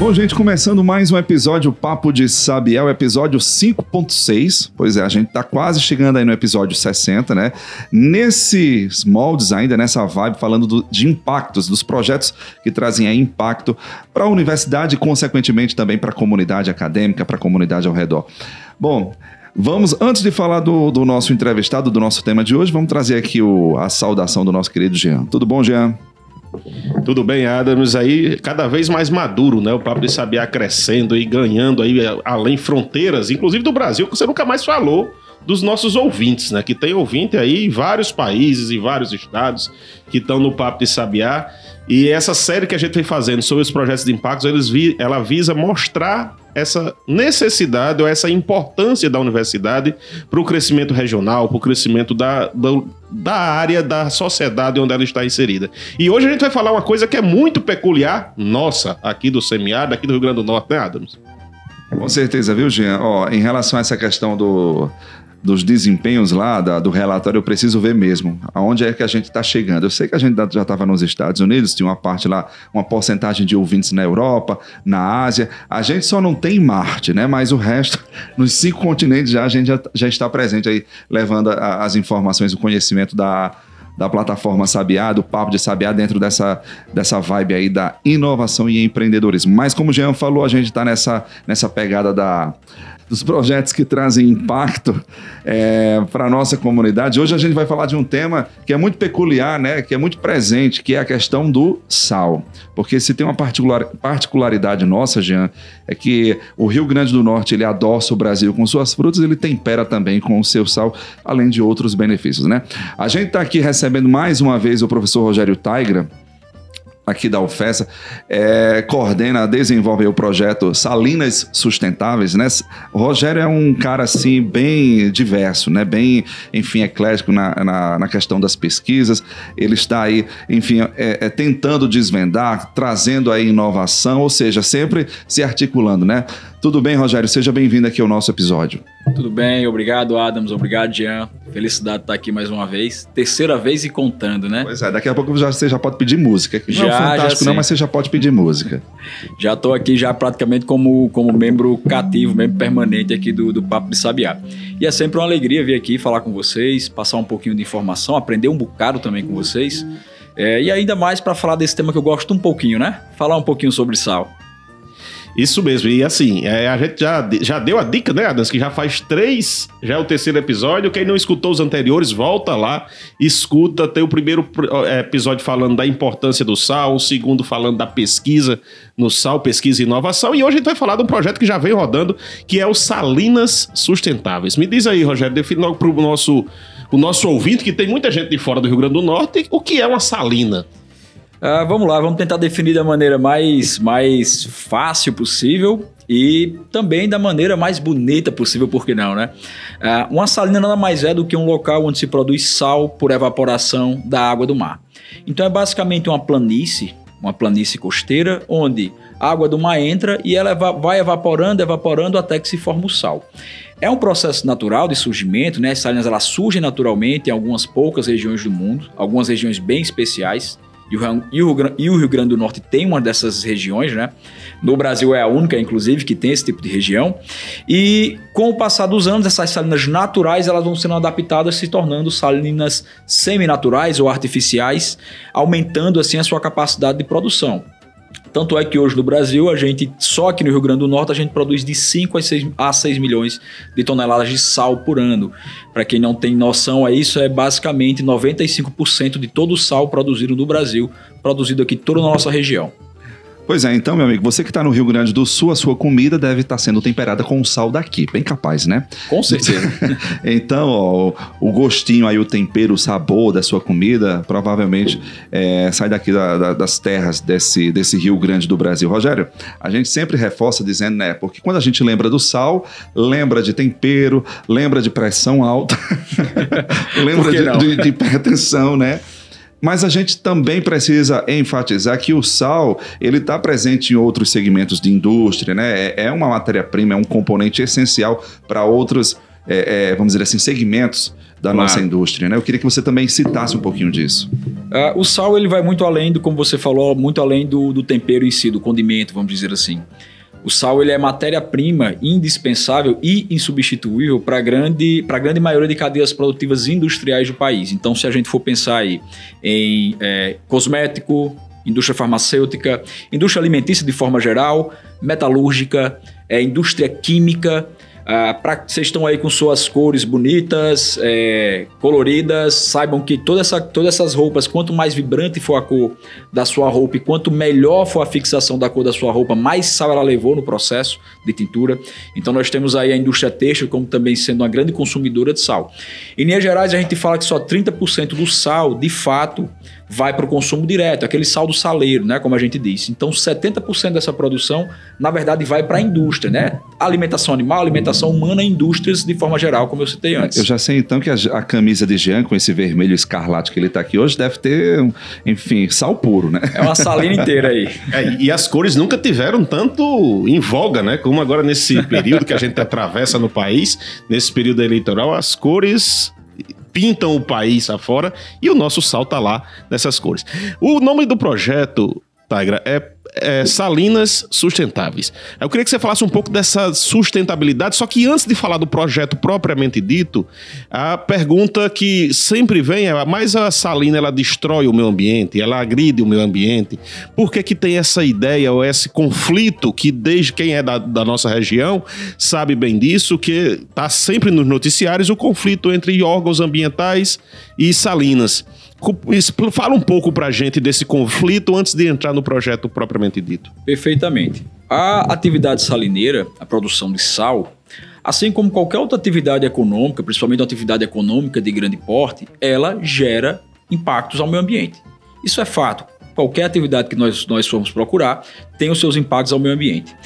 Bom, gente, começando mais um episódio Papo de Sabiá, o episódio 5.6. Pois é, a gente tá quase chegando aí no episódio 60, né? Nesses moldes ainda, nessa vibe, falando do, de impactos, dos projetos que trazem aí impacto para a universidade e, consequentemente, também para a comunidade acadêmica, para a comunidade ao redor. Bom, Vamos, antes de falar do, do, nosso entrevistado, do nosso tema de hoje, vamos trazer aqui o, a saudação do nosso querido Jean. Tudo bom, Jean? Tudo bem, Adams, aí cada vez mais maduro, né? O Papo de Sabiá crescendo e ganhando aí além fronteiras, inclusive do Brasil, que você nunca mais falou dos nossos ouvintes, né? Que tem ouvinte aí em vários países e vários estados que estão no Papo de Sabiá. E essa série que a gente vem fazendo sobre os projetos de impactos, eles vi, ela visa mostrar essa necessidade ou essa importância da universidade para o crescimento regional, para o crescimento da, da, da, área da sociedade onde ela está inserida. E hoje a gente vai falar uma coisa que é muito peculiar, nossa, aqui do semiárido, aqui do Rio Grande do Norte, né, Adams? Com certeza, viu, Jean? Ó, em relação a essa questão do, dos desempenhos lá da, do relatório, eu preciso ver mesmo aonde é que a gente está chegando. Eu sei que a gente já estava nos Estados Unidos, tinha uma parte lá, uma porcentagem de ouvintes na Europa, na Ásia. A gente só não tem Marte, né? Mas o resto, nos cinco continentes já a gente já, já está presente aí, levando a, as informações, o conhecimento da, da plataforma Sabiá, do Papo de Sabiá, dentro dessa, dessa vibe aí da inovação e empreendedorismo. Mas como o Jean falou, a gente está nessa, nessa pegada da dos projetos que trazem impacto é, para a nossa comunidade. Hoje a gente vai falar de um tema que é muito peculiar, né, que é muito presente, que é a questão do sal. Porque se tem uma particular, particularidade nossa, Jean, é que o Rio Grande do Norte ele adoça o Brasil com suas frutas, ele tempera também com o seu sal, além de outros benefícios. Né? A gente está aqui recebendo mais uma vez o professor Rogério Taigra, aqui da UFESA, é, coordena, desenvolve o projeto Salinas Sustentáveis, né? Rogério é um cara, assim, bem diverso, né? Bem, enfim, eclético na, na, na questão das pesquisas. Ele está aí, enfim, é, é, tentando desvendar, trazendo aí inovação, ou seja, sempre se articulando, né? Tudo bem, Rogério? Seja bem-vindo aqui ao nosso episódio. Tudo bem, obrigado, Adams, obrigado, Jean. Felicidade de estar aqui mais uma vez. Terceira vez e contando, né? Pois é, daqui a pouco você já pode pedir música. Já, não é fantástico, não, mas você já pode pedir música. Já estou aqui já praticamente como, como membro cativo, membro permanente aqui do, do Papo de Sabiá. E é sempre uma alegria vir aqui falar com vocês, passar um pouquinho de informação, aprender um bocado também com vocês. É, e ainda mais para falar desse tema que eu gosto um pouquinho, né? Falar um pouquinho sobre sal. Isso mesmo, e assim, é, a gente já, já deu a dica, né, Adams, que já faz três, já é o terceiro episódio. Quem não escutou os anteriores, volta lá, escuta. Tem o primeiro é, episódio falando da importância do sal, o segundo falando da pesquisa no sal, pesquisa e inovação. E hoje a gente vai falar de um projeto que já vem rodando, que é o Salinas Sustentáveis. Me diz aí, Rogério, define logo para o nosso, o nosso ouvinte, que tem muita gente de fora do Rio Grande do Norte, o que é uma salina? Uh, vamos lá, vamos tentar definir da maneira mais, mais fácil possível e também da maneira mais bonita possível, por que não, né? Uh, uma salina nada mais é do que um local onde se produz sal por evaporação da água do mar. Então é basicamente uma planície, uma planície costeira, onde a água do mar entra e ela vai evaporando, evaporando até que se forma o sal. É um processo natural de surgimento, né? As salinas elas surgem naturalmente em algumas poucas regiões do mundo, algumas regiões bem especiais. E o, Rio Grande do Norte tem uma dessas regiões, né? No Brasil é a única, inclusive, que tem esse tipo de região. E com o passar dos anos, essas salinas naturais elas vão sendo adaptadas, se tornando salinas seminaturais ou artificiais, aumentando assim a sua capacidade de produção. Tanto é que hoje no Brasil, a gente, só aqui no Rio Grande do Norte, a gente produz de 5 a 6, a 6 milhões de toneladas de sal por ano. Para quem não tem noção, é isso é basicamente 95% de todo o sal produzido no Brasil, produzido aqui toda na nossa região. Pois é, então, meu amigo, você que está no Rio Grande do Sul, a sua comida deve estar tá sendo temperada com sal daqui. Bem capaz, né? Com certeza. então, ó, o gostinho aí, o tempero, o sabor da sua comida, provavelmente é, sai daqui da, da, das terras desse, desse Rio Grande do Brasil. Rogério, a gente sempre reforça dizendo, né? Porque quando a gente lembra do sal, lembra de tempero, lembra de pressão alta, lembra de, de, de hipertensão, né? Mas a gente também precisa enfatizar que o sal ele está presente em outros segmentos de indústria, né? É, é uma matéria-prima, é um componente essencial para outros, é, é, vamos dizer assim, segmentos da Claro. nossa indústria, né? Eu queria que você também citasse um pouquinho disso. Ah, o sal ele vai muito além do, como você falou, muito além do, do tempero em si, do condimento, vamos dizer assim. O sal ele é matéria-prima indispensável e insubstituível para a grande, grande maioria de cadeias produtivas industriais do país. Então, se a gente for pensar aí em eh, cosmético, indústria farmacêutica, indústria alimentícia de forma geral, metalúrgica, eh, indústria química, ah, para vocês estão aí com suas cores bonitas, é, coloridas, saibam que toda essa, todas essas roupas, quanto mais vibrante for a cor da sua roupa e quanto melhor for a fixação da cor da sua roupa, mais sal ela levou no processo de tintura. Então nós temos aí a indústria têxtil como também sendo uma grande consumidora de sal. Em linhas gerais, a gente fala que só 30% do sal, de fato, vai para o consumo direto, aquele sal do saleiro, né, como a gente disse. Então, 70% dessa produção, na verdade, vai para a indústria, né? Alimentação animal, alimentação humana e indústrias de forma geral, como eu citei antes. Eu já sei então que a, a camisa de Jean, com esse vermelho escarlate que ele está aqui hoje, deve ter, enfim, sal puro, né? É uma salina inteira aí. É, e as cores nunca tiveram tanto em voga, né? Como agora nesse período que a gente atravessa no país, nesse período eleitoral, as cores pintam o país afora e o nosso sal tá lá nessas cores. O nome do projeto, Tigra, é, é Salinas Sustentáveis. Eu queria que você falasse um pouco dessa sustentabilidade, só que antes de falar do projeto propriamente dito, a pergunta que sempre vem é, mas a salina ela destrói o meio ambiente, ela agride o meio ambiente. Por que que tem essa ideia ou esse conflito que desde quem é da, da nossa região sabe bem disso, que está sempre nos noticiários o conflito entre órgãos ambientais e salinas. Fala um pouco pra gente desse conflito antes de entrar no projeto propriamente dito. Perfeitamente. A atividade salineira, a produção de sal, assim como qualquer outra atividade econômica, principalmente uma atividade econômica de grande porte, ela gera impactos ao meio ambiente. Isso é fato. Qualquer atividade que nós, nós formos procurar tem os seus impactos ao meio ambiente.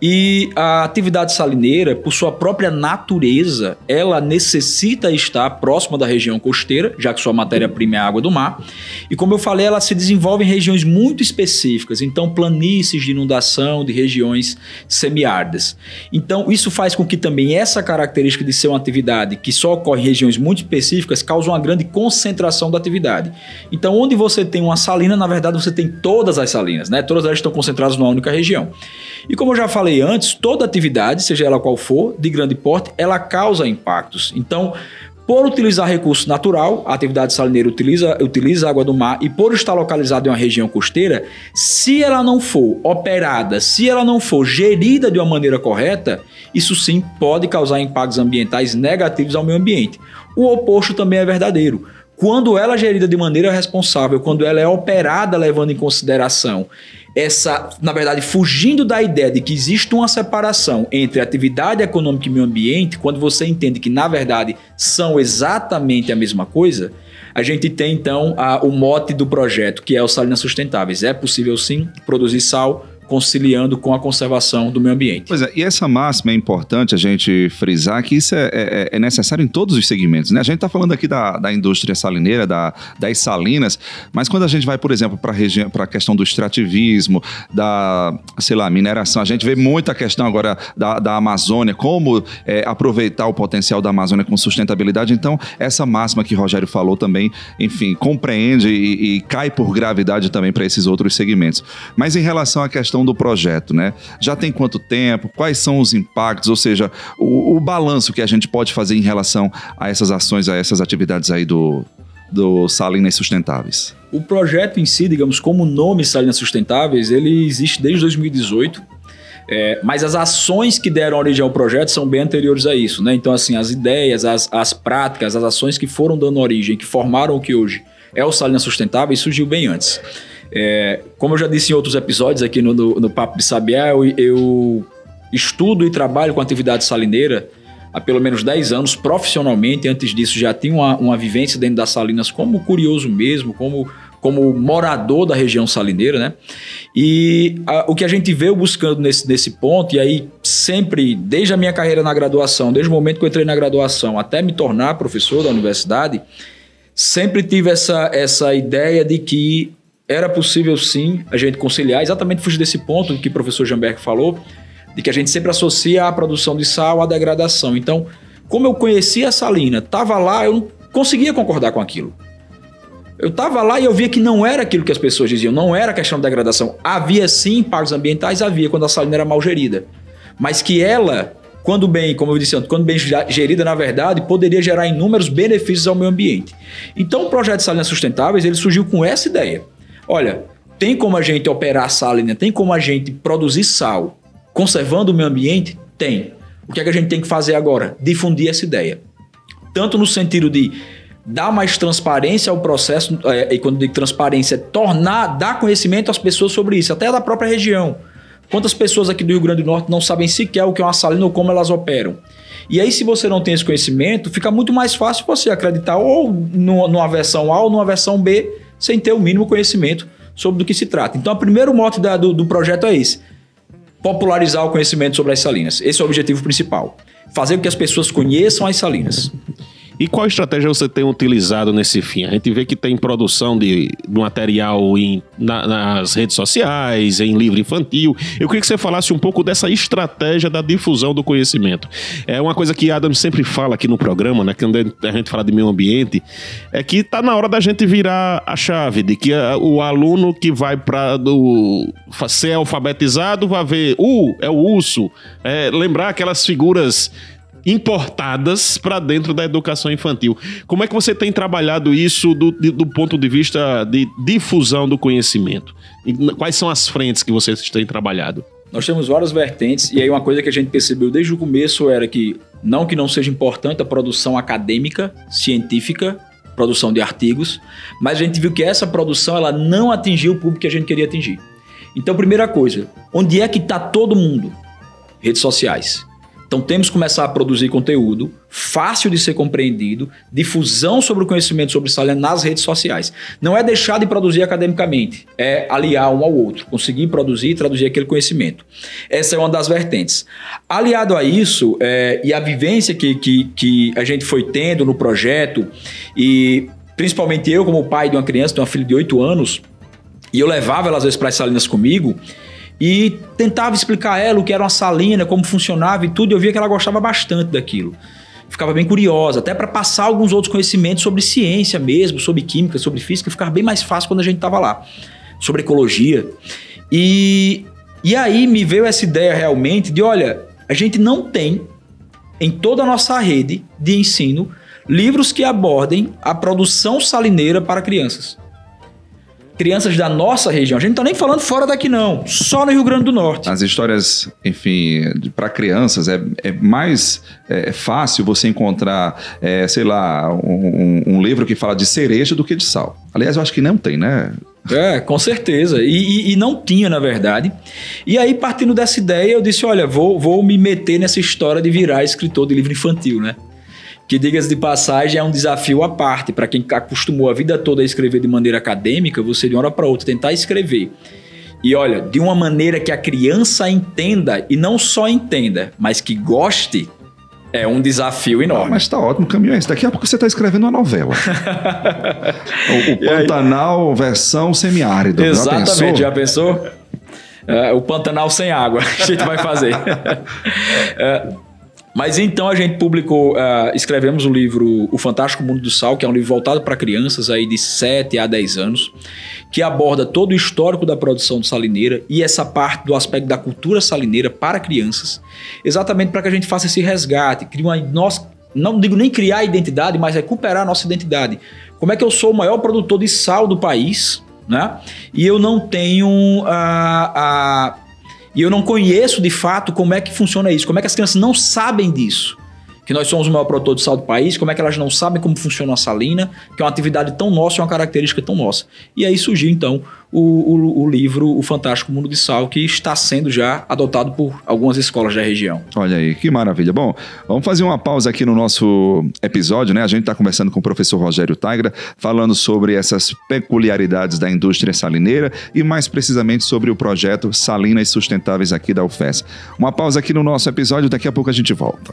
E a atividade salineira, por sua própria natureza, ela necessita estar próxima da região costeira, já que sua matéria-prima é a água do mar. E como eu falei, ela se desenvolve em regiões muito específicas, então planícies de inundação, de regiões semiáridas. Então, isso faz com que também essa característica de ser uma atividade que só ocorre em regiões muito específicas cause uma grande concentração da atividade. Então, onde você tem uma salina, na verdade, você tem todas as salinas, né? Todas elas estão concentradas numa única região. E como eu já falei antes, toda atividade, seja ela qual for, de grande porte, ela causa impactos. Então, por utilizar recurso natural, a atividade salineira utiliza, utiliza água do mar e por estar localizada em uma região costeira, se ela não for operada, se ela não for gerida de uma maneira correta, isso sim pode causar impactos ambientais negativos ao meio ambiente. O oposto também é verdadeiro. Quando ela é gerida de maneira responsável, quando ela é operada levando em consideração essa, na verdade, fugindo da ideia de que existe uma separação entre atividade econômica e meio ambiente, quando você entende que, na verdade, são exatamente a mesma coisa, a gente tem então a- o mote do projeto, que é o Salinas Sustentáveis. É possível sim produzir sal conciliando com a conservação do meio ambiente. Pois é, e essa máxima é importante a gente frisar que isso é, é- é necessário em todos os segmentos. Né? A gente está falando aqui da, da indústria salineira, da, das salinas, mas quando a gente vai, por exemplo, para a questão do extrativismo, da, sei lá, mineração, a gente vê muita questão agora da, da Amazônia, como é, aproveitar o potencial da Amazônia com sustentabilidade. Então, essa máxima que o Rogério falou também, enfim, compreende e, e cai por gravidade também para esses outros segmentos. Mas em relação à questão do projeto, né? Já tem quanto tempo? Quais são os impactos? Ou seja, o, o balanço que a gente pode fazer em relação a essas ações, a essas atividades aí do, do Salinas Sustentáveis? O projeto em si, digamos, como nome Salinas Sustentáveis, ele existe desde 2018. É, mas as ações que deram origem ao projeto são bem anteriores a isso, né? Então, assim, as ideias, as, as práticas, as ações que foram dando origem, que formaram o que hoje é o Salinas Sustentáveis, surgiu bem antes. É, como eu já disse em outros episódios aqui no, no, no Papo de Sabiá, eu, eu estudo e trabalho com atividade salineira há pelo menos 10 anos profissionalmente. Antes disso, já tinha uma, uma vivência dentro das salinas como curioso mesmo, como, como morador da região salineira, né? E a, o que a gente veio buscando nesse, nesse ponto, e aí sempre, desde a minha carreira na graduação, desde o momento que eu entrei na graduação até me tornar professor da universidade, sempre tive essa, essa ideia de que era possível sim a gente conciliar, exatamente fugir desse ponto que o professor Jamberg falou, de que a gente sempre associa a produção de sal à degradação. Então, como eu conhecia a salina, estava lá, eu não conseguia concordar com aquilo. Eu estava lá e eu via que não era aquilo que as pessoas diziam, não era questão de degradação. Havia sim impactos ambientais, havia quando a salina era mal gerida. Mas que ela, quando bem, como eu disse antes, quando bem gerida, na verdade, poderia gerar inúmeros benefícios ao meio ambiente. Então o projeto de Salinas Sustentáveis, ele surgiu com essa ideia. Olha, tem como a gente operar a salina, tem como a gente produzir sal conservando o meio ambiente? Tem. O que é que a gente tem que fazer agora? Difundir essa ideia. Tanto no sentido de dar mais transparência ao processo, é, e quando digo transparência, tornar, dar conhecimento às pessoas sobre isso, até da própria região. Quantas pessoas aqui do Rio Grande do Norte não sabem sequer o que é uma salina ou como elas operam? E aí, se você não tem esse conhecimento, fica muito mais fácil você acreditar ou numa versão A ou numa versão B, sem ter o mínimo conhecimento sobre do que se trata. Então, o primeiro mote da, do, do projeto é esse: popularizar o conhecimento sobre as salinas. Esse é o objetivo principal. Fazer com que as pessoas conheçam as salinas. E qual estratégia você tem utilizado nesse fim? A gente vê que tem produção de, de material em, na, nas redes sociais, em livro infantil. Eu queria que você falasse um pouco dessa estratégia da difusão do conhecimento. É uma coisa que Adam sempre fala aqui no programa, né? Quando a gente fala de meio ambiente, é que está na hora da gente virar a chave, de que a, o aluno que vai para ser alfabetizado vai ver, uh, é o urso. É, lembrar aquelas figuras importadas para dentro da educação infantil. Como é que você tem trabalhado isso do, do ponto de vista de difusão do conhecimento? E quais são as frentes que vocês têm trabalhado? Nós temos várias vertentes, e aí uma coisa que a gente percebeu desde o começo era que, não que não seja importante a produção acadêmica, científica, produção de artigos, mas a gente viu que essa produção ela não atingiu o público que a gente queria atingir. Então, primeira coisa, onde é que está todo mundo? Redes sociais. Então temos que começar a produzir conteúdo fácil de ser compreendido, difusão sobre o conhecimento sobre Salina nas redes sociais. Não é deixar de produzir academicamente, é aliar um ao outro, conseguir produzir e traduzir aquele conhecimento. Essa é uma das vertentes. Aliado a isso, é, e a vivência que, que, que a gente foi tendo no projeto, e principalmente eu, como pai de uma criança, de uma filha de 8 anos, e eu levava ela às vezes para as salinas comigo, e tentava explicar a ela o que era uma salina, como funcionava e tudo, e eu via que ela gostava bastante daquilo. Ficava bem curiosa, até para passar alguns outros conhecimentos sobre ciência mesmo, sobre química, sobre física, ficava bem mais fácil quando a gente estava lá, sobre ecologia. E, e aí me veio essa ideia realmente de: olha, a gente não tem em toda a nossa rede de ensino livros que abordem a produção salineira para crianças crianças da nossa região. A gente não está nem falando fora daqui, não. Só no Rio Grande do Norte. As histórias, enfim, para crianças é, é mais é, fácil você encontrar, é, sei lá, um, um, livro que fala de cereja do que de sal. Aliás, eu acho que não tem, né? É, com certeza. E, e, e, não tinha, na verdade. E aí, partindo dessa ideia, eu disse: olha, vou, vou me meter nessa história de virar escritor de livro infantil, né? Que, diga-se de passagem, é um desafio à parte. Para quem acostumou a vida toda a escrever de maneira acadêmica, você de uma hora para outra tentar escrever. E olha, de uma maneira que a criança entenda, e não só entenda, mas que goste, é um desafio enorme. Ah, mas tá ótimo, o caminho é esse. Daqui a pouco você está escrevendo uma novela. o, o Pantanal aí... versão semiárido. Exatamente, já pensou? Já pensou? É, o Pantanal sem água, a gente vai fazer. é, mas então a gente publicou, uh, escrevemos o livro O Fantástico Mundo do Sal, que é um livro voltado para crianças aí de 7 a 10 anos, que aborda todo o histórico da produção de salineira e essa parte do aspecto da cultura salineira para crianças, exatamente para que a gente faça esse resgate, crie uma não digo nem criar a identidade, mas recuperar a nossa identidade. Como é que eu sou o maior produtor de sal do país, né? E eu não tenho a, a e eu não conheço de fato como é que funciona isso, como é que as crianças não sabem disso. Que nós somos o maior produtor de sal do país, como é que elas não sabem como funciona a salina, que é uma atividade tão nossa, é uma característica tão nossa. E aí surgiu então o, o, o, livro O Fantástico Mundo de Sal, que está sendo já adotado por algumas escolas da região. Olha aí, que maravilha. Bom, vamos fazer uma pausa aqui no nosso episódio, né? A gente está conversando com o professor Rogério Taigra, falando sobre essas peculiaridades da indústria salineira e mais precisamente sobre o projeto Salinas Sustentáveis aqui da UFES. Uma pausa aqui no nosso episódio, daqui a pouco a gente volta.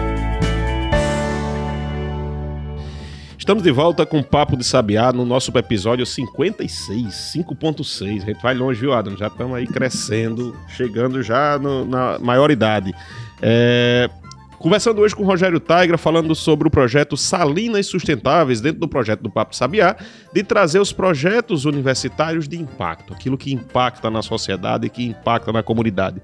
Estamos de volta com o Papo de Sabiá no nosso episódio 56, 5.6. A gente vai longe, viu, Adam? Já estamos aí crescendo, chegando já no- na maioridade. É, Conversando hoje com o Rogério Taigra, falando sobre o projeto Salinas Sustentáveis, dentro do projeto do Papo Sabiá, de trazer os projetos universitários de impacto, aquilo que impacta na sociedade e que impacta na comunidade.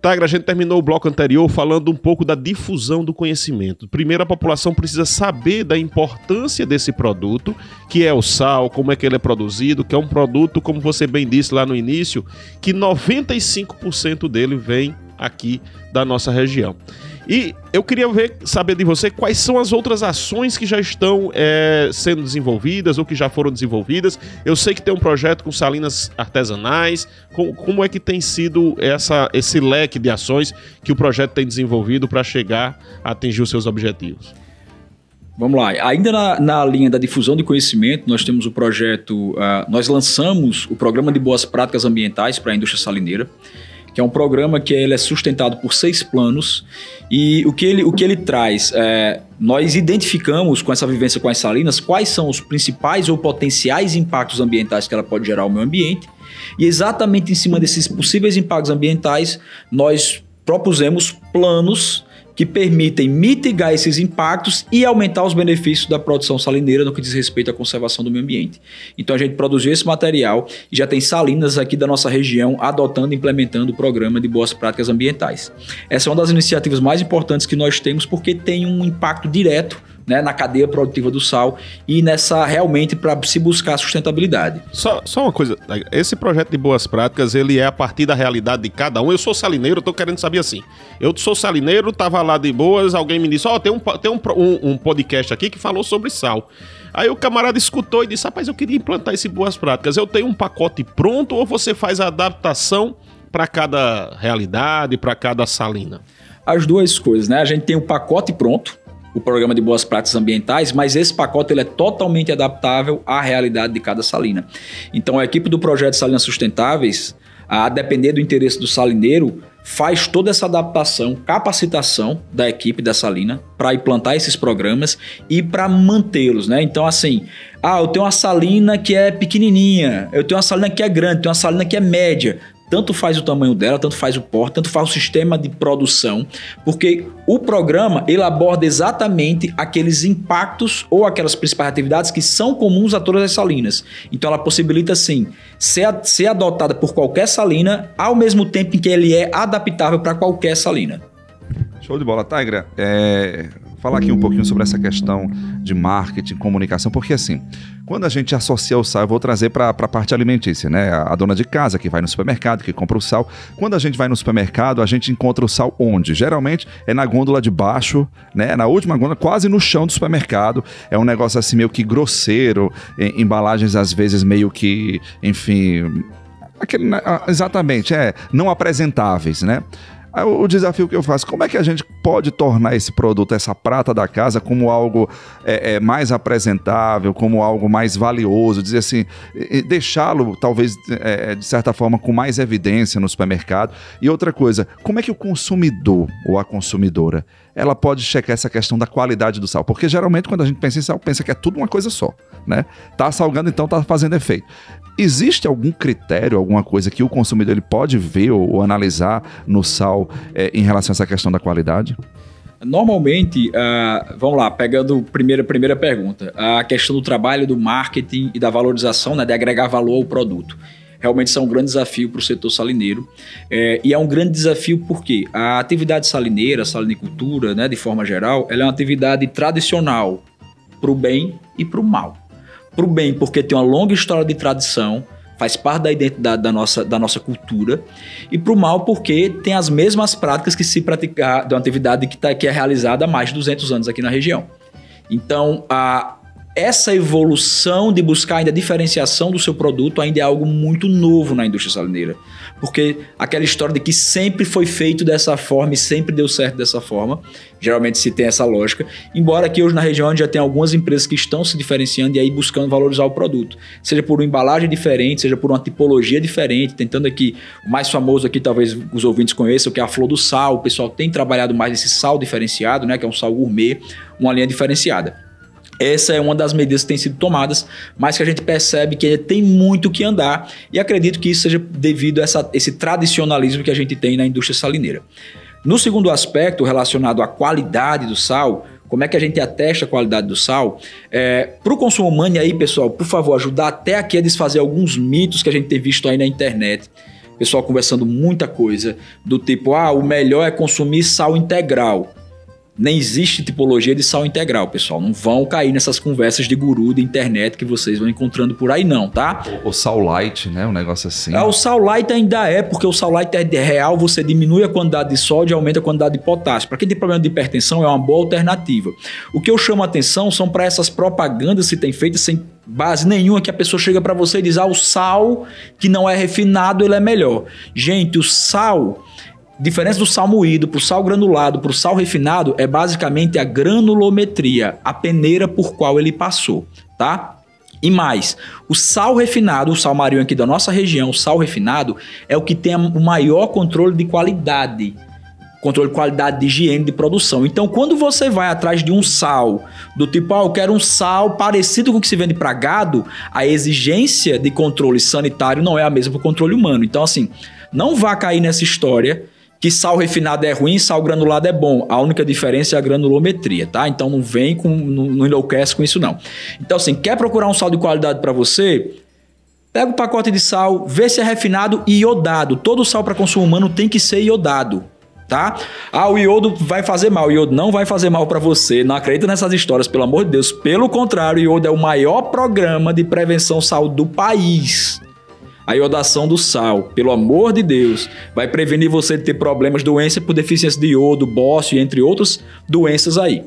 Tagra, a gente terminou o bloco anterior falando um pouco da difusão do conhecimento. Primeiro, a população precisa saber da importância desse produto, que é o sal, como é que ele é produzido, que é um produto, como você bem disse lá no início, que 95% dele vem aqui da nossa região. E eu queria ver, saber de você quais são as outras ações que já estão é, sendo desenvolvidas ou que já foram desenvolvidas. Eu sei que tem um projeto com salinas artesanais. Com- como é que tem sido essa, esse leque de ações que o projeto tem desenvolvido para chegar a atingir os seus objetivos? Vamos lá. Ainda na, na linha da difusão de conhecimento, nós temos o projeto. ah, nós lançamos o programa de boas práticas ambientais para a indústria salineira, que é um programa que ele é sustentado por seis planos. E o que ele, o que ele traz? é, nós identificamos com essa vivência com as salinas quais são os principais ou potenciais impactos ambientais que ela pode gerar ao meio ambiente. E exatamente em cima desses possíveis impactos ambientais, nós propusemos planos que permitem mitigar esses impactos e aumentar os benefícios da produção salineira no que diz respeito à conservação do meio ambiente. Então a gente produziu esse material e já tem salinas aqui da nossa região adotando e implementando o programa de boas práticas ambientais. Essa é uma das iniciativas mais importantes que nós temos porque tem um impacto direto né, na cadeia produtiva do sal e nessa realmente para se buscar sustentabilidade. Só, só uma coisa, esse projeto de boas práticas, ele é a partir da realidade de cada um. Eu sou salineiro, eu tô querendo saber assim. Eu sou salineiro, tava lá de boas, alguém me disse, ó, tem, um, tem um, um, um podcast aqui que falou sobre sal. Aí o camarada escutou e disse, rapaz, eu queria implantar esse boas práticas. Eu tenho um pacote pronto ou você faz a adaptação para cada realidade, para cada salina? As duas coisas, né? A gente tem o pacote pronto, o programa de boas práticas ambientais, mas esse pacote ele é totalmente adaptável à realidade de cada salina. Então a equipe do projeto Salinas Sustentáveis, a depender do interesse do salineiro, faz toda essa adaptação, capacitação da equipe da salina para implantar esses programas e para mantê-los, né? Então assim, ah, eu tenho uma salina que é pequenininha, eu tenho uma salina que é grande, tenho uma salina que é média. Tanto faz o tamanho dela, tanto faz o porte, tanto faz o sistema de produção, porque o programa ele aborda exatamente aqueles impactos ou aquelas principais atividades que são comuns a todas as salinas. Então ela possibilita sim ser, ser adotada por qualquer salina, ao mesmo tempo em que ele é adaptável para qualquer salina. Show de bola, Tigra. É, falar aqui um pouquinho sobre essa questão de marketing, comunicação, porque assim, quando a gente associa o sal, eu vou trazer para a parte alimentícia, né? A, dona de casa que vai no supermercado, que compra o sal. Quando a gente vai no supermercado, a gente encontra o sal onde? Geralmente é na gôndola de baixo, né? Na última gôndola, quase no chão do supermercado. É um negócio assim meio que grosseiro, em- embalagens às vezes meio que, enfim, Aquele, né, exatamente, é, não apresentáveis, né? O desafio que eu faço, como é que a gente pode tornar esse produto, essa prata da casa, como algo é, é, mais apresentável, como algo mais valioso, dizer assim, deixá-lo talvez é, de certa forma com mais evidência no supermercado. E outra coisa, como é que o consumidor ou a consumidora ela pode checar essa questão da qualidade do sal? Porque geralmente quando a gente pensa em sal, pensa que é tudo uma coisa só, né? Tá salgando, então tá fazendo efeito. Existe algum critério, alguma coisa que o consumidor ele pode ver ou, ou analisar no sal é, em relação a essa questão da qualidade? Normalmente, ah, vamos lá, pegando a primeira, primeira pergunta, a questão do trabalho, do marketing e da valorização, né, de agregar valor ao produto. Realmente isso é um grande desafio para o setor salineiro. É, e é um grande desafio porque a atividade salineira, salinicultura, né, de forma geral, ela é uma atividade tradicional para o bem e para o mal. Pro bem, porque tem uma longa história de tradição, faz parte da identidade da nossa, da nossa cultura, e pro mal, porque tem as mesmas práticas que se praticar de uma atividade que, tá, que é realizada há mais de 200 anos aqui na região. Então, a, essa evolução de buscar ainda a diferenciação do seu produto ainda é algo muito novo na indústria salineira. Porque aquela história de que sempre foi feito dessa forma e sempre deu certo dessa forma, geralmente se tem essa lógica. Embora aqui hoje na região já tem algumas empresas que estão se diferenciando e aí buscando valorizar o produto. Seja por uma embalagem diferente, seja por uma tipologia diferente, tentando aqui, o mais famoso aqui talvez os ouvintes conheçam, que é a flor do sal. O pessoal tem trabalhado mais esse sal diferenciado, né, que é um sal gourmet, uma linha diferenciada. Essa é uma das medidas que têm sido tomadas, mas que a gente percebe que tem muito que andar e acredito que isso seja devido a essa, esse tradicionalismo que a gente tem na indústria salineira. No segundo aspecto, relacionado à qualidade do sal, como é que a gente atesta a qualidade do sal? É, Para o consumo humano, aí, pessoal, por favor, ajudar até aqui a desfazer alguns mitos que a gente tem visto aí na internet. Pessoal conversando muita coisa, do tipo, ah, o melhor é consumir sal integral nem existe tipologia de sal integral, pessoal. Não vão cair nessas conversas de guru de internet que vocês vão encontrando por aí, não, tá? O, o sal light, né? Um negócio assim. É, o sal light ainda é, porque o sal light é real, você diminui a quantidade de sódio e aumenta a quantidade de potássio. Para quem tem problema de hipertensão, é uma boa alternativa. O que eu chamo a atenção são para essas propagandas que tem feitas sem base nenhuma que a pessoa chega para você e diz: ah, o sal que não é refinado ele é melhor. Gente, o sal Diferença do sal moído para o sal granulado para o sal refinado é basicamente a granulometria, a peneira por qual ele passou, tá? E mais, o sal refinado, o sal marinho aqui da nossa região, o sal refinado, é o que tem o maior controle de qualidade. Controle de qualidade de higiene de produção. Então, quando você vai atrás de um sal, do tipo, ah, eu quero um sal parecido com o que se vende para gado, a exigência de controle sanitário não é a mesma para o controle humano. Então, assim, não vá cair nessa história que sal refinado é ruim, sal granulado é bom. A única diferença é a granulometria, tá? Então não vem com, não, não enlouquece com isso não. Então assim, quer procurar um sal de qualidade para você? Pega o pacote de sal, vê se é refinado e iodado. Todo sal para consumo humano tem que ser iodado, tá? Ah, o iodo vai fazer mal. O iodo não vai fazer mal para você. Não acredita nessas histórias, pelo amor de Deus. Pelo contrário, o iodo é o maior programa de prevenção saúde do país. A iodação do sal, pelo amor de Deus, vai prevenir você de ter problemas, doença por deficiência de iodo, bócio, entre outras doenças aí.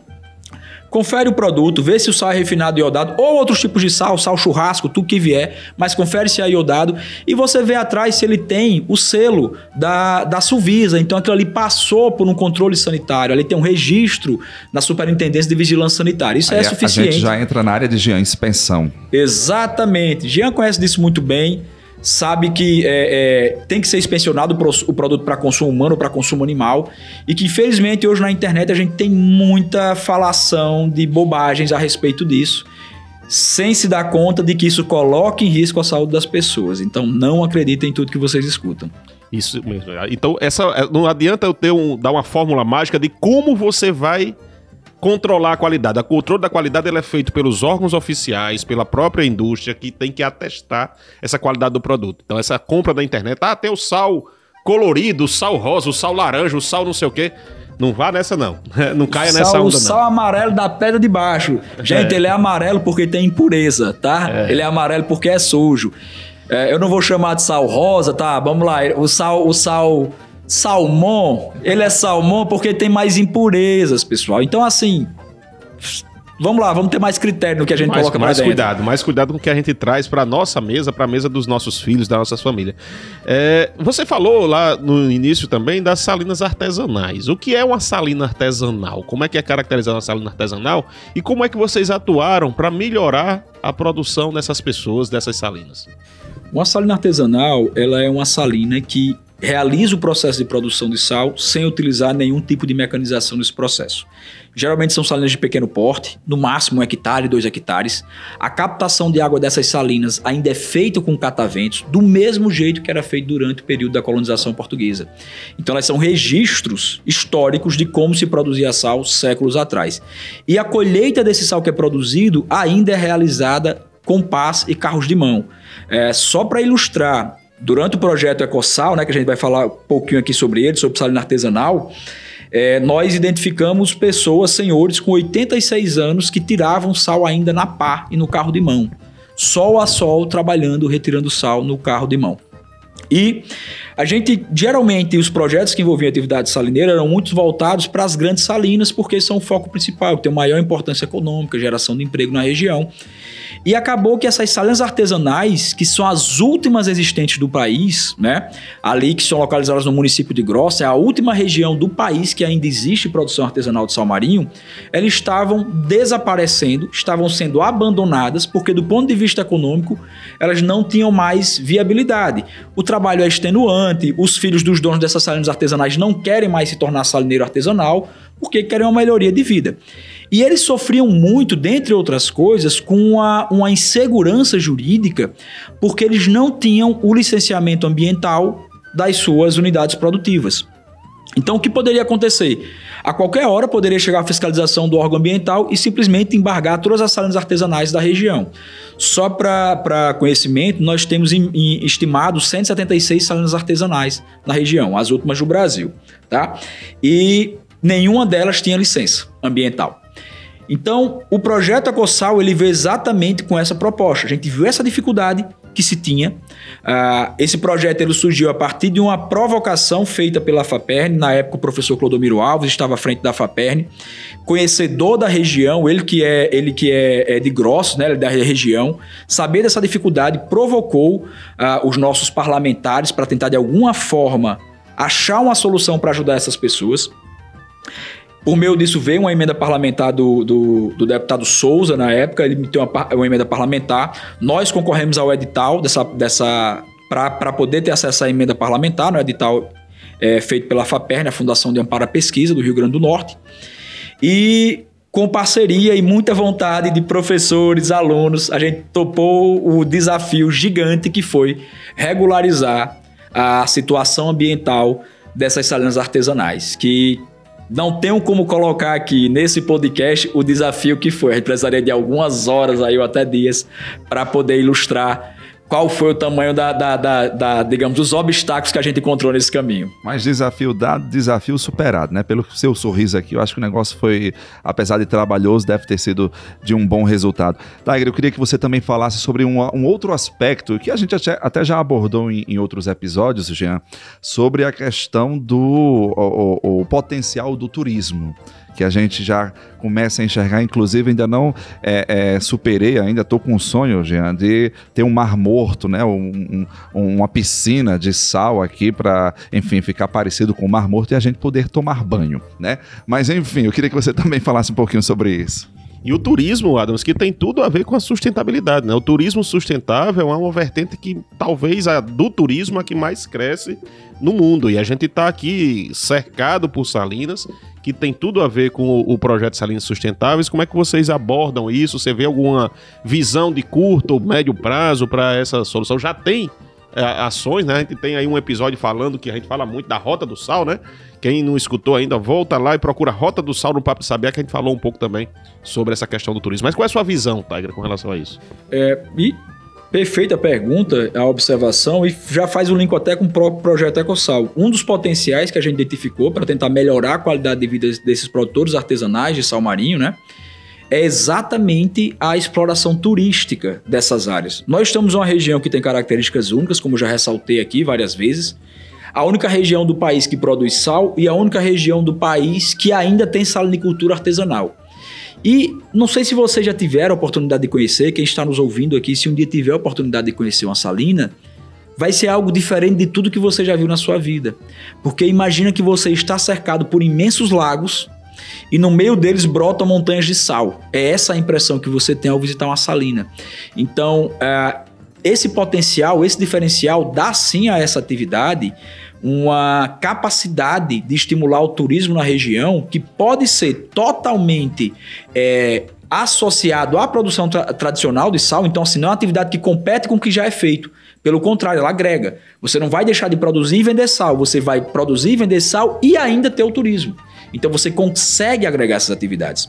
Confere o produto, vê se o sal é refinado e iodado, ou outros tipos de sal, sal churrasco, tudo que vier, mas confere se é iodado e você vê atrás se ele tem o selo da, da Suvisa. Então aquilo ali passou por um controle sanitário, ali tem um registro na Superintendência de Vigilância Sanitária. Isso Aí é suficiente. A gente já entra na área de Jean, inspeção. Exatamente. Jean conhece disso muito bem sabe que é, é, tem que ser inspecionado o produto para consumo humano ou para consumo animal e que infelizmente hoje na internet a gente tem muita falação de bobagens a respeito disso sem se dar conta de que isso coloca em risco a saúde das pessoas. Então não acreditem em tudo que vocês escutam. Isso mesmo. Então essa não adianta eu ter um, dar uma fórmula mágica de como você vai controlar a qualidade. O controle da qualidade é feito pelos órgãos oficiais, pela própria indústria, que tem que atestar essa qualidade do produto. Então, essa compra da internet, ah, tem o sal colorido, o sal rosa, o sal laranja, o sal não sei o quê. Não vá nessa, não. Não caia sal, nessa onda, O sal amarelo da pedra de baixo. Gente, é. ele é amarelo porque tem impureza, tá? É. Ele é amarelo porque é sujo. É, eu não vou chamar de sal rosa, tá? Vamos lá. O sal, o sal salmão, ele é salmão porque tem mais impurezas, pessoal. Então, assim, Vamos lá, vamos ter mais critério no que a gente mais, coloca mais cuidado, mais cuidado com o que a gente traz para nossa mesa, para a mesa dos nossos filhos, da nossa família. É, você falou lá no início também das salinas artesanais. O que é uma salina artesanal? Como é que é caracterizada uma salina artesanal? E como é que vocês atuaram para melhorar a produção dessas pessoas, dessas salinas? Uma salina artesanal, ela é uma salina que realiza o processo de produção de sal sem utilizar nenhum tipo de mecanização nesse processo. Geralmente são salinas de pequeno porte, no máximo um hectare, dois hectares. A captação de água dessas salinas ainda é feita com cataventos, do mesmo jeito que era feito durante o período da colonização portuguesa. Então elas são registros históricos de como se produzia sal séculos atrás. E a colheita desse sal que é produzido ainda é realizada com pás e carros de mão. É, só para ilustrar, Durante o projeto Ecossal, né, que a gente vai falar um pouquinho aqui sobre ele, sobre salina artesanal, é, nós identificamos pessoas, senhores com 86 anos, que tiravam sal ainda na pá e no carro de mão. sol a sol, trabalhando, retirando sal no carro de mão. E a gente, geralmente, os projetos que envolviam atividade salineira eram muito voltados para as grandes salinas, porque são o foco principal, que tem maior importância econômica, geração de emprego na região. E acabou que essas salinas artesanais, que são as últimas existentes do país, né? Ali que são localizadas no município de Grossa, é a última região do país que ainda existe produção artesanal de sal marinho, elas estavam desaparecendo, estavam sendo abandonadas, porque do ponto de vista econômico, elas não tinham mais viabilidade. O trabalho é extenuante, os filhos dos donos dessas salinas artesanais não querem mais se tornar salineiro artesanal, porque querem uma melhoria de vida. E eles sofriam muito, dentre outras coisas, com uma, uma insegurança jurídica, porque eles não tinham o licenciamento ambiental das suas unidades produtivas. Então, o que poderia acontecer? A qualquer hora poderia chegar a fiscalização do órgão ambiental e simplesmente embargar todas as salinas artesanais da região. Só para conhecimento, nós temos em, em, estimado 176 salinas artesanais na região, as últimas do Brasil. Tá? E nenhuma delas tinha licença ambiental. Então, o projeto Acossal ele veio exatamente com essa proposta. A gente viu essa dificuldade que se tinha. Uh, esse projeto ele surgiu a partir de uma provocação feita pela FAPERN. Na época, o professor Clodomiro Alves estava à frente da FAPERN, conhecedor da região, ele que é, ele que é, é de Grossos, né, da região, saber dessa dificuldade, provocou uh, os nossos parlamentares para tentar, de alguma forma, achar uma solução para ajudar essas pessoas. Por meio disso veio uma emenda parlamentar do, do, do deputado Souza na época, ele meteu uma, uma emenda parlamentar. Nós concorremos ao edital dessa, dessa para poder ter acesso à emenda parlamentar, no edital é, feito pela FAPERN, a Fundação de Amparo à Pesquisa do Rio Grande do Norte. E com parceria e muita vontade de professores, alunos, a gente topou o desafio gigante que foi regularizar a situação ambiental dessas salinas artesanais, que não tenho como colocar aqui nesse podcast o desafio que foi. A gente precisaria de algumas horas aí ou até dias para poder ilustrar qual foi o tamanho da, da, da, da, digamos, dos obstáculos que a gente encontrou nesse caminho. Mas desafio dado, desafio superado, né? Pelo seu sorriso aqui, eu acho que o negócio foi, apesar de trabalhoso, deve ter sido de um bom resultado. Tiger, eu queria que você também falasse sobre um, um outro aspecto que a gente até já abordou em, em, outros episódios, Jean, sobre a questão do o, o, o potencial do turismo que a gente já começa a enxergar, inclusive ainda não é, é, superei, ainda estou com um sonho, Jean, de ter um mar morto, né? Um, um, uma piscina de sal aqui para, enfim, ficar parecido com o mar morto e a gente poder tomar banho, né? Mas enfim, eu queria que você também falasse um pouquinho sobre isso. E o turismo, Adams, que tem tudo a ver com a sustentabilidade, né? O turismo sustentável é uma vertente que talvez a do turismo a que mais cresce no mundo. E a gente está aqui cercado por salinas, que tem tudo a ver com o, projeto Salinas Sustentáveis. Como é que vocês abordam isso? Você vê alguma visão de curto ou médio prazo para essa solução? Já tem ações, né? A gente tem aí um episódio falando que a gente fala muito da Rota do Sal, né? Quem não escutou ainda, volta lá e procura Rota do Sal no Papo Sabiá, que a gente falou um pouco também sobre essa questão do turismo. Mas qual é a sua visão, Tiger, com relação a isso? É, e perfeita pergunta, a observação, e já faz o link até com o próprio projeto EcoSal. Um dos potenciais que a gente identificou para tentar melhorar a qualidade de vida desses produtores artesanais de sal marinho, né? É exatamente a exploração turística dessas áreas. Nós estamos uma região que tem características únicas, como já ressaltei aqui várias vezes. A única região do país que produz sal e a única região do país que ainda tem salinicultura artesanal. E não sei se vocês já tiveram a oportunidade de conhecer, quem está nos ouvindo aqui, se um dia tiver a oportunidade de conhecer uma salina, vai ser algo diferente de tudo que você já viu na sua vida. Porque imagina que você está cercado por imensos lagos e no meio deles brotam montanhas de sal. É essa a impressão que você tem ao visitar uma salina. Então, é, esse potencial, esse diferencial dá sim a essa atividade uma capacidade de estimular o turismo na região que pode ser totalmente é, associado à produção tra tradicional de sal. Então, assim, não é uma atividade que compete com o que já é feito. Pelo contrário, ela agrega. Você não vai deixar de produzir e vender sal, você vai produzir vender sal e ainda ter o turismo. Então você consegue agregar essas atividades.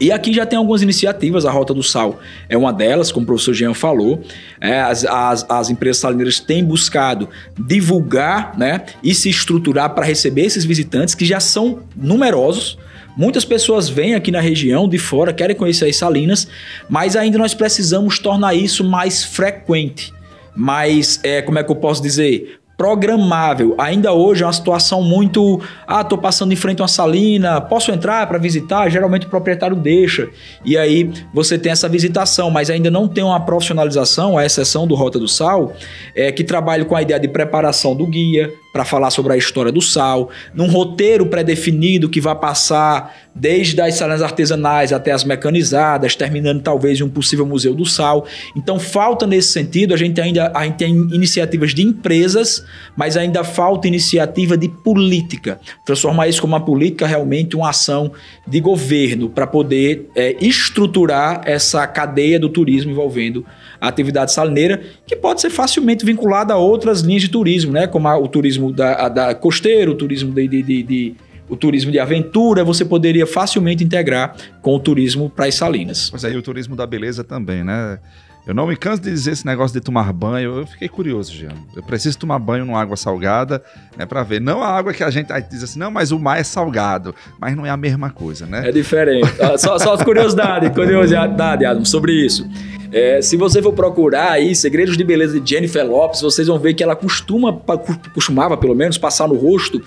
E aqui já tem algumas iniciativas, a Rota do Sal é uma delas, como o professor Jean falou. É, as, as, as, empresas salineiras têm buscado divulgar né, e se estruturar para receber esses visitantes que já são numerosos, Muitas pessoas vêm aqui na região de fora, querem conhecer as salinas, mas ainda nós precisamos tornar isso mais frequente. Mais, é, como é que eu posso dizer? Programável. Ainda hoje é uma situação muito. Ah, tô passando em frente a uma salina, posso entrar para visitar? Geralmente o proprietário deixa. E aí você tem essa visitação, mas ainda não tem uma profissionalização, a exceção do Rota do Sal, é, que trabalha com a ideia de preparação do guia, para falar sobre a história do sal, num roteiro pré-definido que vai passar desde as salinas artesanais até as mecanizadas, terminando talvez em um possível museu do sal. Então falta nesse sentido, a gente ainda a gente tem iniciativas de empresas, mas ainda falta iniciativa de política, transformar isso como uma política realmente uma ação de governo para poder é, estruturar essa cadeia do turismo envolvendo a atividade salineira, que pode ser facilmente vinculada a outras linhas de turismo, né? como a, o turismo da, da costeiro, o turismo de, de, de, de o turismo de aventura, você poderia facilmente integrar com o turismo para as salinas. Pois aí, o turismo da beleza também, né? Eu não me canso de dizer esse negócio de tomar banho. Eu fiquei curioso, Jean. Eu preciso tomar banho numa água salgada, né, para ver. Não a água que a gente diz assim, não, mas o mar é salgado. Mas não é a mesma coisa, né? É diferente. Ah, só, só curiosidade, curiosidade, Adam, sobre isso. É, se você for procurar aí Segredos de Beleza de Jennifer Lopes, vocês vão ver que ela costuma, costumava pelo menos passar no rosto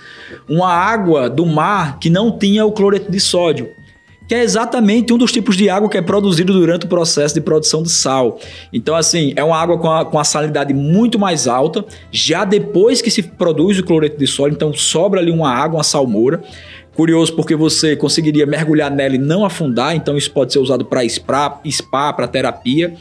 uma água do mar que não tinha o cloreto de sódio que é exatamente um dos tipos de água que é produzido durante o processo de produção de sal. Então, assim, é uma água com a, com a salinidade muito mais alta, já depois que se produz o cloreto de sódio, então sobra ali uma água, uma salmoura. Curioso porque você conseguiria mergulhar nela e não afundar, então isso pode ser usado para spa, para terapia.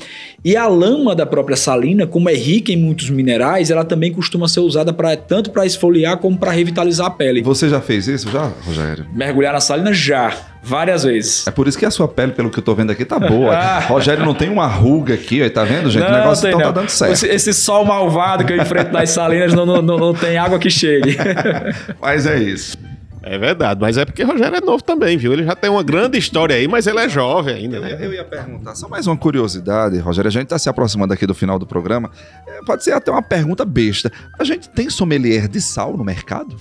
E a lama da própria salina, como é rica em muitos minerais, ela também costuma ser usada pra, tanto para esfoliar como para revitalizar a pele. Você já fez isso já, Rogério? Mergulhar na salina já, várias vezes. É por isso que a sua pele, pelo que eu tô vendo aqui, tá boa. Rogério não tem uma ruga aqui, ó, tá vendo, gente? Não, o negócio então tá não. tá dando certo. Esse, esse, sol malvado que eu enfrento nas salinas não, não, não, não tem água que chegue. Mas é isso. É verdade, mas é porque Rogério é novo também, viu? Ele já tem uma grande história aí, mas ele é jovem ainda, né? Eu, eu ia perguntar, só mais uma curiosidade, Rogério, a gente está se aproximando aqui do final do programa, é, pode ser até uma pergunta besta. A gente tem sommelier de sal no mercado?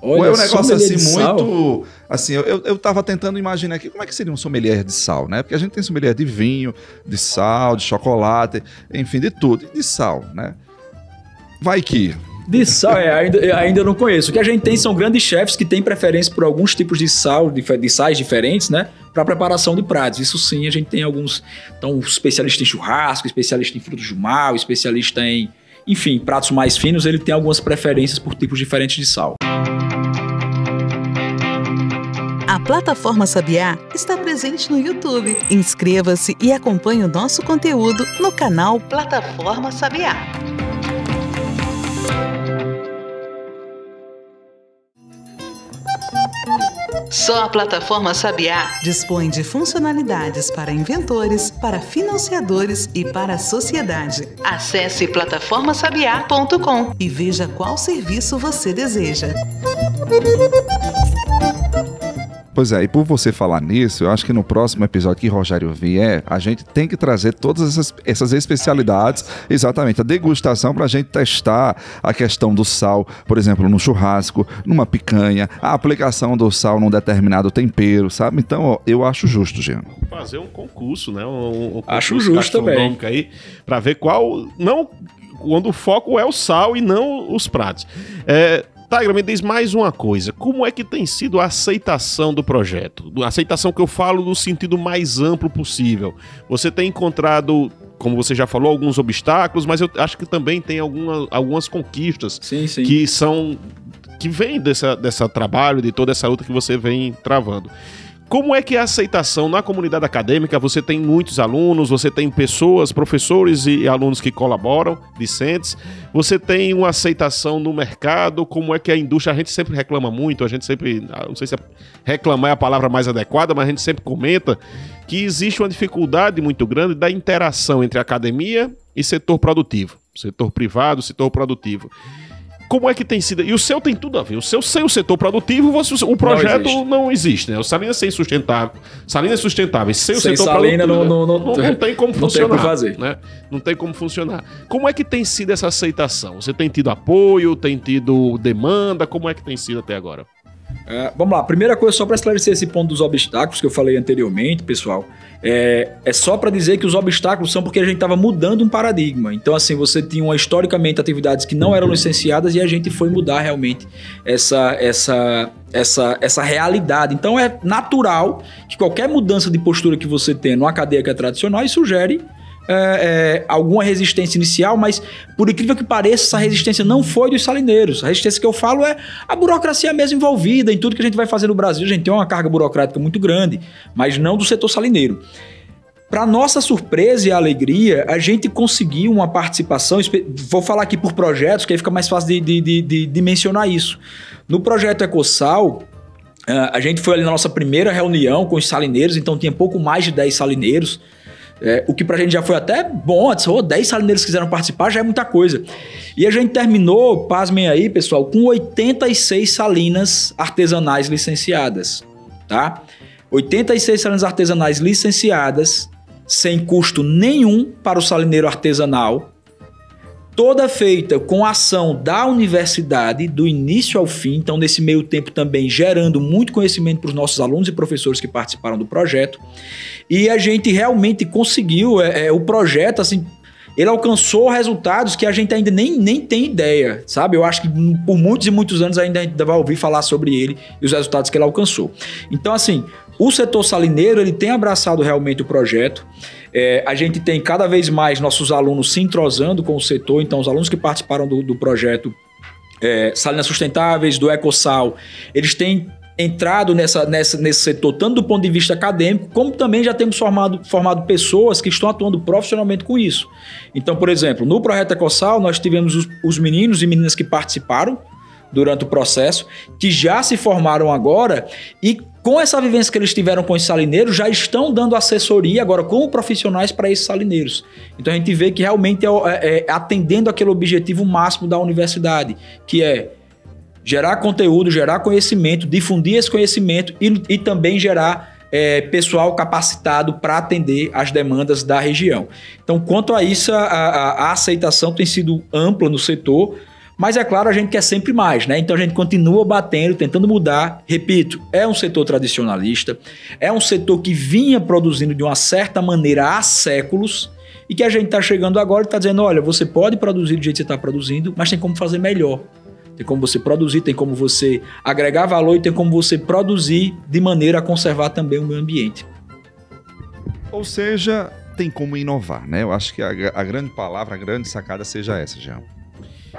Olha, Ou é um negócio assim muito. Assim, eu, eu tava tentando imaginar aqui como é que seria um sommelier de sal, né? Porque a gente tem sommelier de vinho, de sal, de chocolate, enfim, de tudo. E de sal, né? Vai que de sal, é, ainda, ainda não conheço. O que a gente tem são grandes chefes que têm preferência por alguns tipos de sal, de, de sais diferentes, né? Para preparação de pratos. Isso sim, a gente tem alguns. Então, especialista em churrasco, especialista em frutos do mal, especialista em. Enfim, pratos mais finos, ele tem algumas preferências por tipos diferentes de sal. A plataforma Sabiá está presente no YouTube. Inscreva-se e acompanhe o nosso conteúdo no canal Plataforma Sabiá. Só a plataforma Sabiá dispõe de funcionalidades para inventores, para financiadores e para a sociedade. Acesse plataformasabiá.com e veja qual serviço você deseja. Pois é, e por você falar nisso, eu acho que no próximo episódio que Rogério vier, a gente tem que trazer todas essas, essas especialidades, exatamente, a degustação para a gente testar a questão do sal, por exemplo, no churrasco, numa picanha, a aplicação do sal num determinado tempero, sabe? Então, ó, eu acho justo, Jean. Fazer um concurso, né? Um, um acho justo também. aí, para ver qual. Não quando o foco é o sal e não os pratos. É, Tigra, me diz mais uma coisa. Como é que tem sido a aceitação do projeto? A aceitação que eu falo no sentido mais amplo possível. Você tem encontrado, como você já falou, alguns obstáculos, mas eu acho que também tem alguma, algumas conquistas sim, sim. que são que vêm dessa, dessa trabalho, de toda essa luta que você vem travando. Como é que é a aceitação na comunidade acadêmica? Você tem muitos alunos, você tem pessoas, professores e alunos que colaboram, discentes. Você tem uma aceitação no mercado. Como é que a indústria? A gente sempre reclama muito, a gente sempre. Ah, não sei se reclamar é a palavra mais adequada, mas a gente sempre comenta que existe uma dificuldade muito grande da interação entre academia e setor produtivo, setor privado, setor produtivo como é que tem sido? E o seu tem tudo a ver. O seu sem o setor produtivo, você, o projeto não existe, não existe né? O Salina sem sustentável. Salina é sustentável. Sem, sem o setor Salina produtivo. Não, não, não, não, tem como não funcionar. Não tem fazer. Né? Não tem como funcionar. Como é que tem sido essa aceitação? Você tem tido apoio, tem tido demanda? Como é que tem sido até agora? É, vamos lá, primeira coisa, só para esclarecer esse ponto dos obstáculos que eu falei anteriormente, pessoal, é, é só para dizer que os obstáculos são porque a gente estava mudando um paradigma. Então, assim, você tinha uma, historicamente atividades que não eram licenciadas e a gente foi mudar realmente essa, essa, essa, essa realidade. Então, é natural que qualquer mudança de postura que você tem numa cadeia que é tradicional, isso gere é, é, alguma resistência inicial, mas por incrível que pareça, essa resistência não foi dos salineiros. A resistência que eu falo é a burocracia mesmo envolvida em tudo que a gente vai fazer no Brasil. A gente tem uma carga burocrática muito grande, mas não do setor salineiro. Para nossa surpresa e alegria, a gente conseguiu uma participação. Vou falar aqui por projetos, que aí fica mais fácil de, de, de, de, de mencionar isso. No projeto Ecossal, a gente foi ali na nossa primeira reunião com os salineiros, então tinha pouco mais de 10 salineiros. É, o que pra gente já foi até bom, oh, 10 salineiros quiseram participar, já é muita coisa. E a gente terminou, pasmem aí, pessoal, com 86 salinas artesanais licenciadas, tá? 86 salinas artesanais licenciadas, sem custo nenhum para o salineiro artesanal, toda feita com ação da universidade, do início ao fim, então nesse meio tempo também gerando muito conhecimento para os nossos alunos e professores que participaram do projeto. E a gente realmente conseguiu, é, é, o projeto, assim, ele alcançou resultados que a gente ainda nem, nem tem ideia, sabe? Eu acho que por muitos e muitos anos ainda a gente vai ouvir falar sobre ele e os resultados que ele alcançou. Então, assim, o setor salineiro, ele tem abraçado realmente o projeto. É, a gente tem cada vez mais nossos alunos se entrosando com o setor, então os alunos que participaram do, do projeto é, Salinas Sustentáveis, do EcoSal, eles têm entrado nessa, nessa, nesse setor, tanto do ponto de vista acadêmico, como também já temos formado, formado pessoas que estão atuando profissionalmente com isso. Então, por exemplo, no Projeto Ecossal, nós tivemos os, os meninos e meninas que participaram durante o processo, que já se formaram agora e com essa vivência que eles tiveram com os salineiros, já estão dando assessoria agora como profissionais para esses salineiros. Então a gente vê que realmente é, é, é atendendo aquele objetivo máximo da universidade, que é gerar conteúdo, gerar conhecimento, difundir esse conhecimento e, e também gerar é, pessoal capacitado para atender as demandas da região. Então, quanto a isso, a, a, a, aceitação tem sido ampla no setor, mas é claro, a gente quer sempre mais, né? Então a gente continua batendo, tentando mudar. Repito, é um setor tradicionalista, é um setor que vinha produzindo de uma certa maneira há séculos e que a gente está chegando agora e está dizendo: olha, você pode produzir do jeito que você está produzindo, mas tem como fazer melhor. Tem como você produzir, tem como você agregar valor e tem como você produzir de maneira a conservar também o meio ambiente. Ou seja, tem como inovar, né? Eu acho que a, a grande palavra, a grande sacada seja essa, Jean.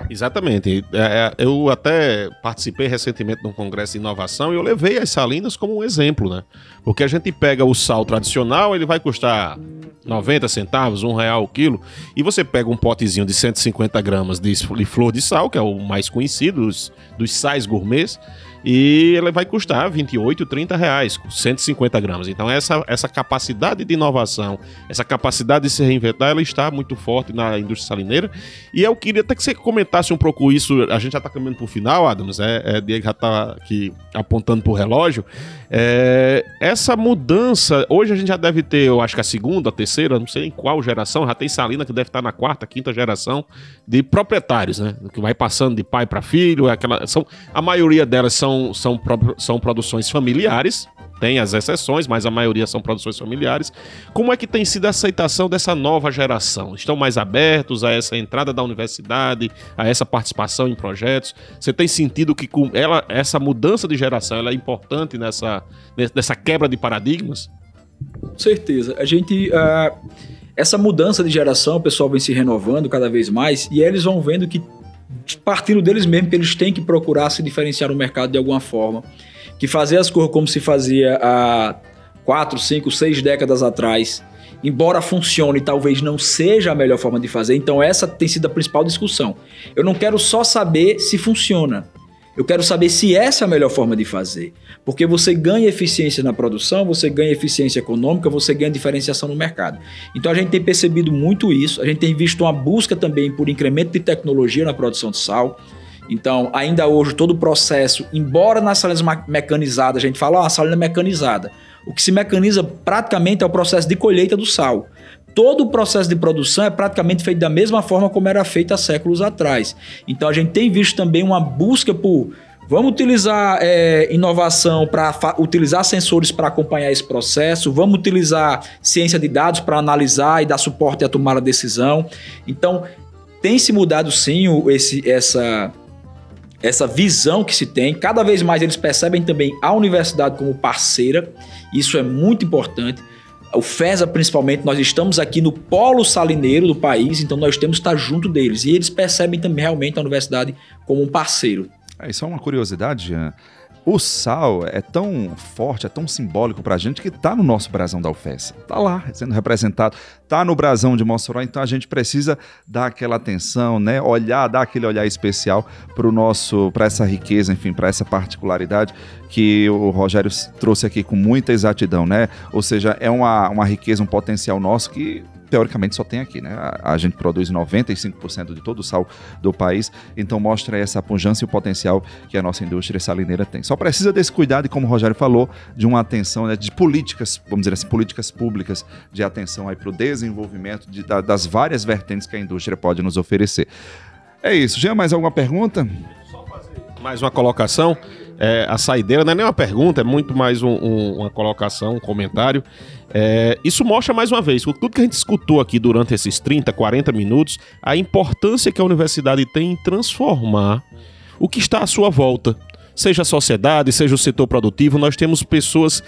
Exatamente. É, é, eu até participei recentemente de um congresso de inovação e eu levei as salinas como um exemplo, né? Porque a gente pega o sal tradicional, ele vai custar 90 centavos, um real o quilo, e você pega um potezinho de 150 gramas de flor de sal, que é o mais conhecido dos, dos sais gourmets, e ela vai custar 28, 30 reais, 150 gramas. Então essa, essa capacidade de inovação, essa capacidade de se reinventar, ela está muito forte na indústria salineira. E eu queria até que você comentasse um pouco isso. A gente já está caminhando para o final, Adams. É, é, Diego já está aqui apontando para o relógio. É, essa mudança, hoje a gente já deve ter, eu acho que a segunda, a terceira, não sei em qual geração, já tem Salina que deve estar na quarta, quinta geração de proprietários, né? Que vai passando de pai para filho. É aquela, são, a maioria delas são são, são, são produções familiares, tem as exceções, mas a maioria são produções familiares. Como é que tem sido a aceitação dessa nova geração? Estão mais abertos a essa entrada da universidade, a essa participação em projetos? Você tem sentido que com ela, essa mudança de geração é importante nessa, nessa quebra de paradigmas? Com certeza. A gente. Uh, essa mudança de geração, o pessoal vem se renovando cada vez mais e eles vão vendo que partindo deles mesmo, que eles têm que procurar se diferenciar no mercado de alguma forma. Que fazer as coisas como se fazia há quatro, cinco, seis décadas atrás, embora funcione, talvez não seja a melhor forma de fazer. Então, essa tem sido a principal discussão. Eu não quero só saber se funciona. Eu quero saber se essa é a melhor forma de fazer. Porque você ganha eficiência na produção, você ganha eficiência econômica, você ganha diferenciação no mercado. Então a gente tem percebido muito isso, a gente tem visto uma busca também por incremento de tecnologia na produção de sal. Então, ainda hoje, todo o processo, embora nas salinas mecanizadas, a gente fala, ó, oh, a salina mecanizada. O que se mecaniza praticamente é o processo de colheita do sal todo o processo de produção é praticamente feito da mesma forma como era feito há séculos atrás. Então a gente tem visto também uma busca por Vamos utilizar é, inovação para utilizar sensores para acompanhar esse processo. Vamos utilizar ciência de dados para analisar e dar suporte a tomar a decisão. Então, tem se mudado sim esse, essa, essa visão que se tem. Cada vez mais eles percebem também a universidade como parceira. Isso é muito importante. O FESA, principalmente, nós estamos aqui no polo salineiro do país, então nós temos que estar junto deles. E eles percebem também realmente a universidade como um parceiro. É, é uma curiosidade, Jean. O sal é tão forte, é tão simbólico pra gente que tá no nosso brasão da UFES. Tá lá, sendo representado. Tá no brasão de Mossoró, então a gente precisa dar aquela atenção, né? Olhar, dar aquele olhar especial para essa riqueza, enfim, para essa particularidade que o Rogério trouxe aqui com muita exatidão, né? Ou seja, é uma, uma riqueza, um potencial nosso que teoricamente só tem aqui, né? A, a gente produz 95% de todo o sal do país, então mostra essa pujança e o potencial que a nossa indústria salineira tem. Só precisa desse cuidado e, como o Rogério falou, de uma atenção, né, de políticas, vamos dizer assim, políticas públicas de atenção aí para o desenvolvimento de, da, das várias vertentes que a indústria pode nos oferecer. É isso. Já mais alguma pergunta? Mais uma colocação. É, a saideira não é nem uma pergunta, é muito mais um, um, uma colocação, um comentário. É, isso mostra mais uma vez, tudo que a gente escutou aqui durante esses 30, 40 minutos, a importância que a universidade tem em transformar o que está à sua volta. Seja a sociedade, seja o setor produtivo, nós temos pessoas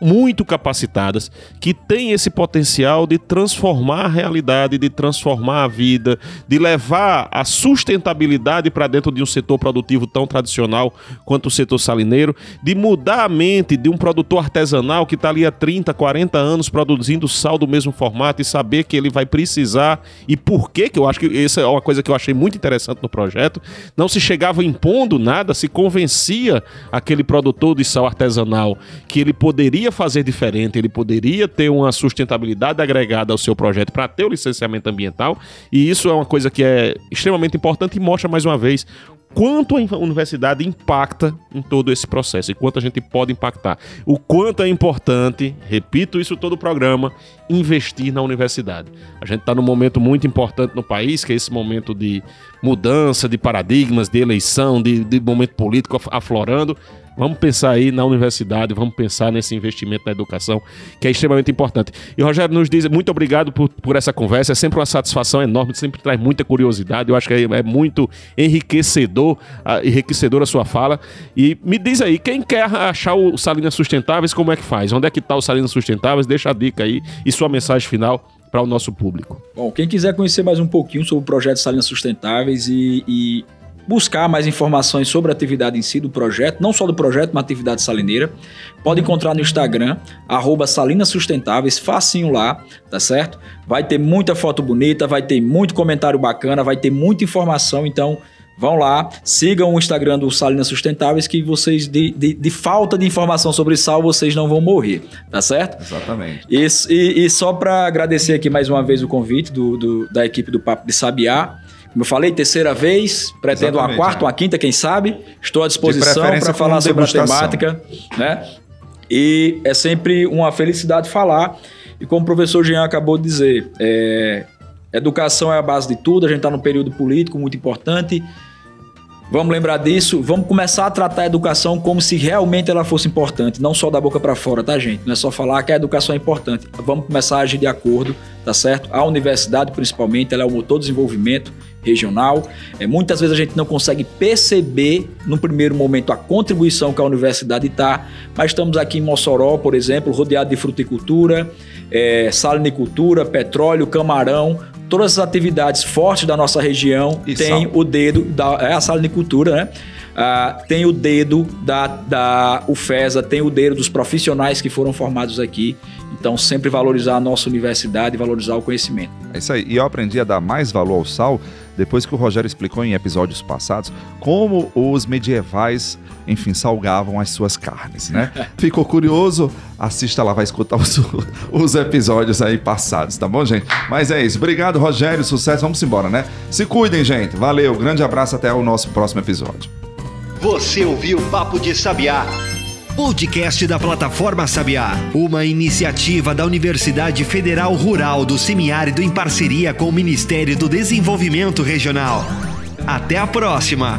muito capacitadas que têm esse potencial de transformar a realidade, de transformar a vida, de levar a sustentabilidade para dentro de um setor produtivo tão tradicional quanto o setor salineiro, de mudar a mente de um produtor artesanal que está ali há 30, 40 anos produzindo sal do mesmo formato e saber que ele vai precisar e por quê, que eu acho que essa é uma coisa que eu achei muito interessante no projeto, não se chegava impondo nada, se convencia aquele produtor de sal artesanal que ele poderia poderia fazer diferente, ele poderia ter uma sustentabilidade agregada ao seu projeto para ter o licenciamento ambiental, e isso é uma coisa que é extremamente importante e mostra mais uma vez quanto a universidade impacta em todo esse processo e quanto a gente pode impactar. O quanto é importante, repito isso todo o programa, investir na universidade. A gente está num momento muito importante no país, que é esse momento de mudança de paradigmas, de eleição, de, de momento político aflorando. Vamos pensar aí na universidade, vamos pensar nesse investimento na educação, que é extremamente importante. E Rogério nos diz muito obrigado por, por essa conversa, é sempre uma satisfação enorme, sempre traz muita curiosidade, eu acho que é, é muito enriquecedor, uh, enriquecedor a sua fala. E me diz aí, quem quer achar o Salinas Sustentáveis, como é que faz? Onde é que está o Salinas Sustentáveis? Deixa a dica aí e sua mensagem final para o nosso público. Bom, quem quiser conhecer mais um pouquinho sobre o projeto Salinas Sustentáveis e, e buscar mais informações sobre a atividade em si do projeto, não só do projeto, mas atividade salineira, pode encontrar no Instagram, arroba Salinas Sustentáveis, facinho lá, tá certo? Vai ter muita foto bonita, vai ter muito comentário bacana, vai ter muita informação, então vão lá, sigam o Instagram do Salinas Sustentáveis que vocês, de, de, de, falta de informação sobre sal, vocês não vão morrer, tá certo? Exatamente. E, e, e só para agradecer aqui mais uma vez o convite do, do, da equipe do Papo de Sabiá, como eu falei, terceira vez, pretendo Exatamente, uma quarta, é. uma quinta, quem sabe. Estou à disposição para falar sobre a temática, né? E é sempre uma felicidade falar. E como o professor Jean acabou de dizer, é, educação é a base de tudo, a gente está num período político muito importante. Vamos lembrar disso, vamos começar a tratar a educação como se realmente ela fosse importante, não só da boca para fora, tá, gente? Não é só falar que a educação é importante. Vamos começar a agir de acordo, tá certo? A universidade, principalmente, ela é o motor de desenvolvimento regional. É, muitas vezes a gente não consegue perceber no primeiro momento a contribuição que a universidade está, mas estamos aqui em Mossoró, por exemplo, rodeado de fruticultura, é, salinicultura, petróleo, camarão, todas as atividades fortes da nossa região e têm sal. o dedo da é a salinicultura, né? Ah, tem o dedo da, da UFESA, tem o dedo dos profissionais que foram formados aqui. Então, sempre valorizar a nossa universidade e valorizar o conhecimento. É isso aí. E eu aprendi a dar mais valor ao sal depois que o Rogério explicou em episódios passados como os medievais, enfim, salgavam as suas carnes, né? Ficou curioso? Assista lá, vai escutar os, os episódios aí passados, tá bom, gente? Mas é isso. Obrigado, Rogério. Sucesso. Vamos embora, né? Se cuidem, gente. Valeu. Grande abraço. Até o nosso próximo episódio. Você ouviu Papo de Sabiá. Podcast da Plataforma Sabiá, uma iniciativa da Universidade Federal Rural do Semiárido em parceria com o Ministério do Desenvolvimento Regional. Até a próxima!